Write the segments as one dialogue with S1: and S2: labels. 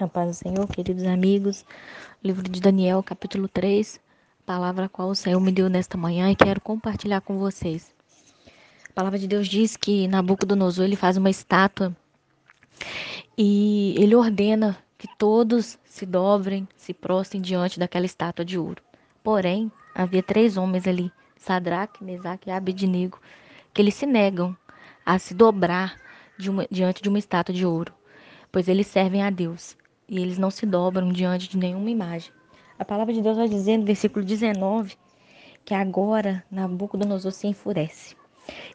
S1: A paz do Senhor, queridos amigos. Livro de Daniel, capítulo 3, palavra a qual o Senhor me deu nesta manhã e quero compartilhar com vocês. A palavra de Deus diz que Nabucodonosor ele faz uma estátua e ele ordena que todos se dobrem, se prostrem diante daquela estátua de ouro. Porém, havia três homens ali, Sadraque, Mesaque e Abednego, que eles se negam a se dobrar de uma, diante de uma estátua de ouro, pois eles servem a Deus e eles não se dobram diante de nenhuma imagem. A palavra de Deus vai dizer no versículo 19 que agora Nabucodonosor se enfurece.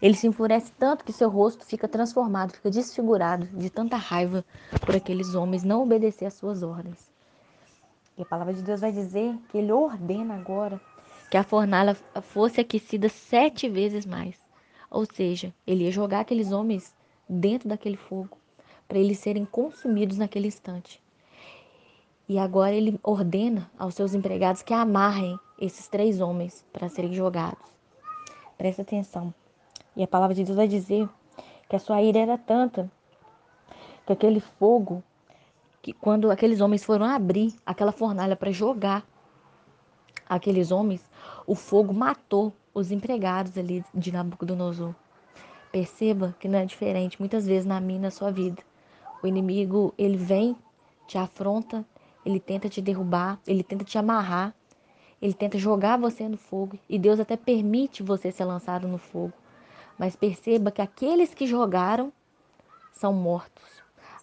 S1: Ele se enfurece tanto que seu rosto fica transformado, fica desfigurado de tanta raiva por aqueles homens não obedecer às suas ordens. E a palavra de Deus vai dizer que ele ordena agora que a fornalha fosse aquecida sete vezes mais. Ou seja, ele ia jogar aqueles homens dentro daquele fogo para eles serem consumidos naquele instante. E agora ele ordena aos seus empregados que amarrem esses três homens para serem jogados. Presta atenção. E a palavra de Deus vai dizer que a sua ira era tanta que aquele fogo, que quando aqueles homens foram abrir aquela fornalha para jogar aqueles homens, o fogo matou os empregados ali de Nabucodonosor. Perceba que não é diferente muitas vezes na minha na sua vida. O inimigo, ele vem, te afronta, ele tenta te derrubar, ele tenta te amarrar, ele tenta jogar você no fogo e Deus até permite você ser lançado no fogo. Mas perceba que aqueles que jogaram são mortos.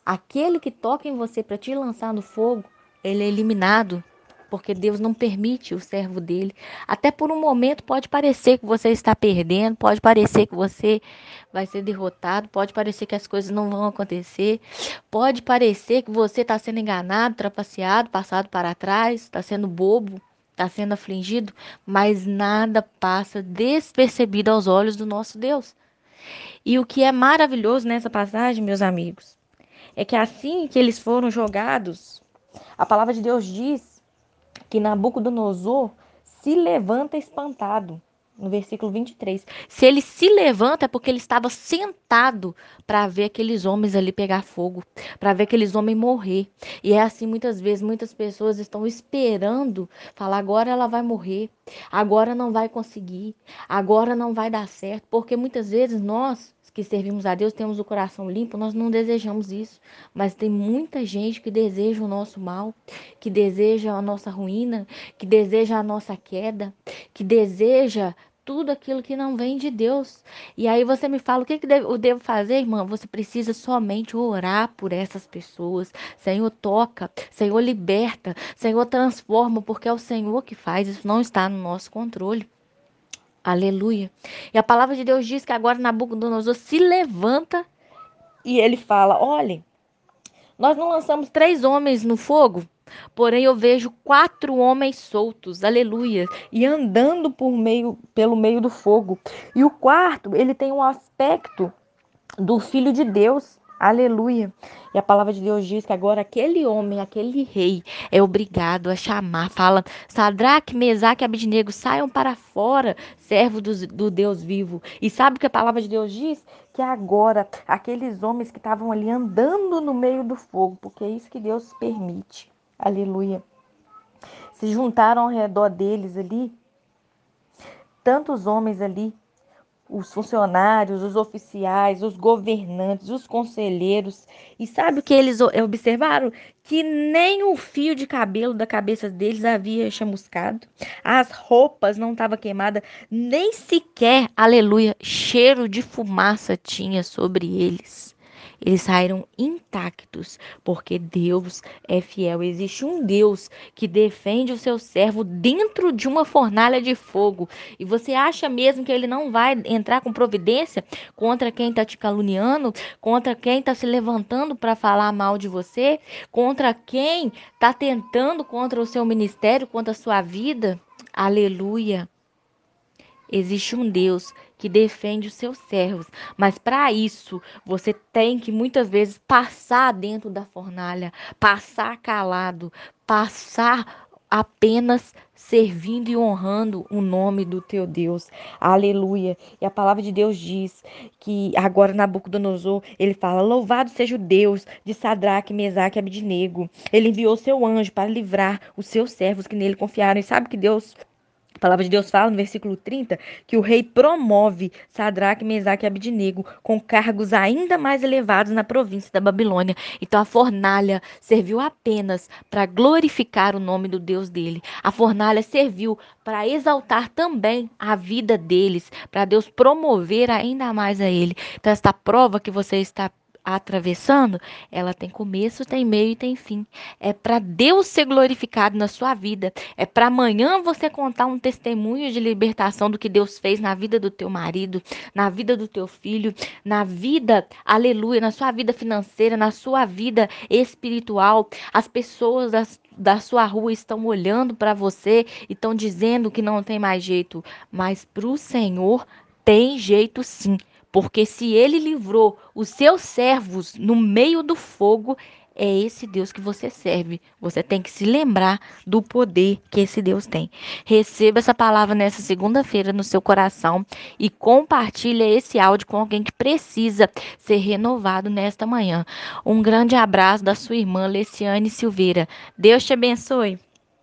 S1: Aquele que toca em você para te lançar no fogo, ele é eliminado porque Deus não permite o servo dele. Até por um momento pode parecer que você está perdendo, pode parecer que você vai ser derrotado, pode parecer que as coisas não vão acontecer, pode parecer que você está sendo enganado, trapaceado, passado para trás, está sendo bobo, está sendo afligido, mas nada passa despercebido aos olhos do nosso Deus. E o que é maravilhoso nessa passagem, meus amigos, é que assim que eles foram jogados, a palavra de Deus diz que Nabucodonosor se levanta espantado. No versículo 23. Se ele se levanta é porque ele estava sentado para ver aqueles homens ali pegar fogo, para ver aqueles homens morrer. E é assim muitas vezes, muitas pessoas estão esperando falar agora ela vai morrer, agora não vai conseguir, agora não vai dar certo, porque muitas vezes nós que servimos a Deus, temos o coração limpo, nós não desejamos isso. Mas tem muita gente que deseja o nosso mal, que deseja a nossa ruína, que deseja a nossa queda, que deseja tudo aquilo que não vem de Deus. E aí você me fala, o que, que eu devo fazer, irmã? Você precisa somente orar por essas pessoas. Senhor, toca. Senhor, liberta. Senhor, transforma, porque é o Senhor que faz. Isso não está no nosso controle. Aleluia. E a palavra de Deus diz que agora Nabucodonosor se levanta e ele fala: Olhem, nós não lançamos três homens no fogo, porém eu vejo quatro homens soltos, aleluia, e andando por meio, pelo meio do fogo. E o quarto, ele tem um aspecto do filho de Deus. Aleluia. E a palavra de Deus diz que agora aquele homem, aquele rei, é obrigado a chamar. Fala, Sadraque, Mesaque e Abidnego, saiam para fora, servo do, do Deus vivo. E sabe o que a palavra de Deus diz? Que agora aqueles homens que estavam ali andando no meio do fogo, porque é isso que Deus permite. Aleluia. Se juntaram ao redor deles ali, tantos homens ali, os funcionários, os oficiais, os governantes, os conselheiros. E sabe o que eles observaram? Que nem o fio de cabelo da cabeça deles havia chamuscado. As roupas não estavam queimadas, nem sequer, aleluia, cheiro de fumaça tinha sobre eles. Eles saíram intactos, porque Deus é fiel. Existe um Deus que defende o seu servo dentro de uma fornalha de fogo. E você acha mesmo que ele não vai entrar com providência contra quem está te caluniando, contra quem está se levantando para falar mal de você, contra quem está tentando contra o seu ministério, contra a sua vida? Aleluia. Existe um Deus que defende os seus servos, mas para isso você tem que muitas vezes passar dentro da fornalha, passar calado, passar apenas servindo e honrando o nome do teu Deus. Aleluia. E a palavra de Deus diz que agora Nabucodonosor, ele fala: "Louvado seja o Deus de Sadraque, Mesaque e Abednego. Ele enviou seu anjo para livrar os seus servos que nele confiaram". E sabe que Deus palavra de Deus fala no versículo 30 que o rei promove Sadraque, Mesaque e Abidnego com cargos ainda mais elevados na província da Babilônia. Então a fornalha serviu apenas para glorificar o nome do Deus dele. A fornalha serviu para exaltar também a vida deles, para Deus promover ainda mais a ele. Então esta prova que você está atravessando, ela tem começo, tem meio e tem fim. É para Deus ser glorificado na sua vida. É para amanhã você contar um testemunho de libertação do que Deus fez na vida do teu marido, na vida do teu filho, na vida, aleluia, na sua vida financeira, na sua vida espiritual. As pessoas das da sua rua estão olhando para você e estão dizendo que não tem mais jeito, mas para o Senhor tem jeito sim. Porque se ele livrou os seus servos no meio do fogo, é esse Deus que você serve. Você tem que se lembrar do poder que esse Deus tem. Receba essa palavra nessa segunda-feira no seu coração e compartilhe esse áudio com alguém que precisa ser renovado nesta manhã. Um grande abraço da sua irmã Leciane Silveira. Deus te abençoe.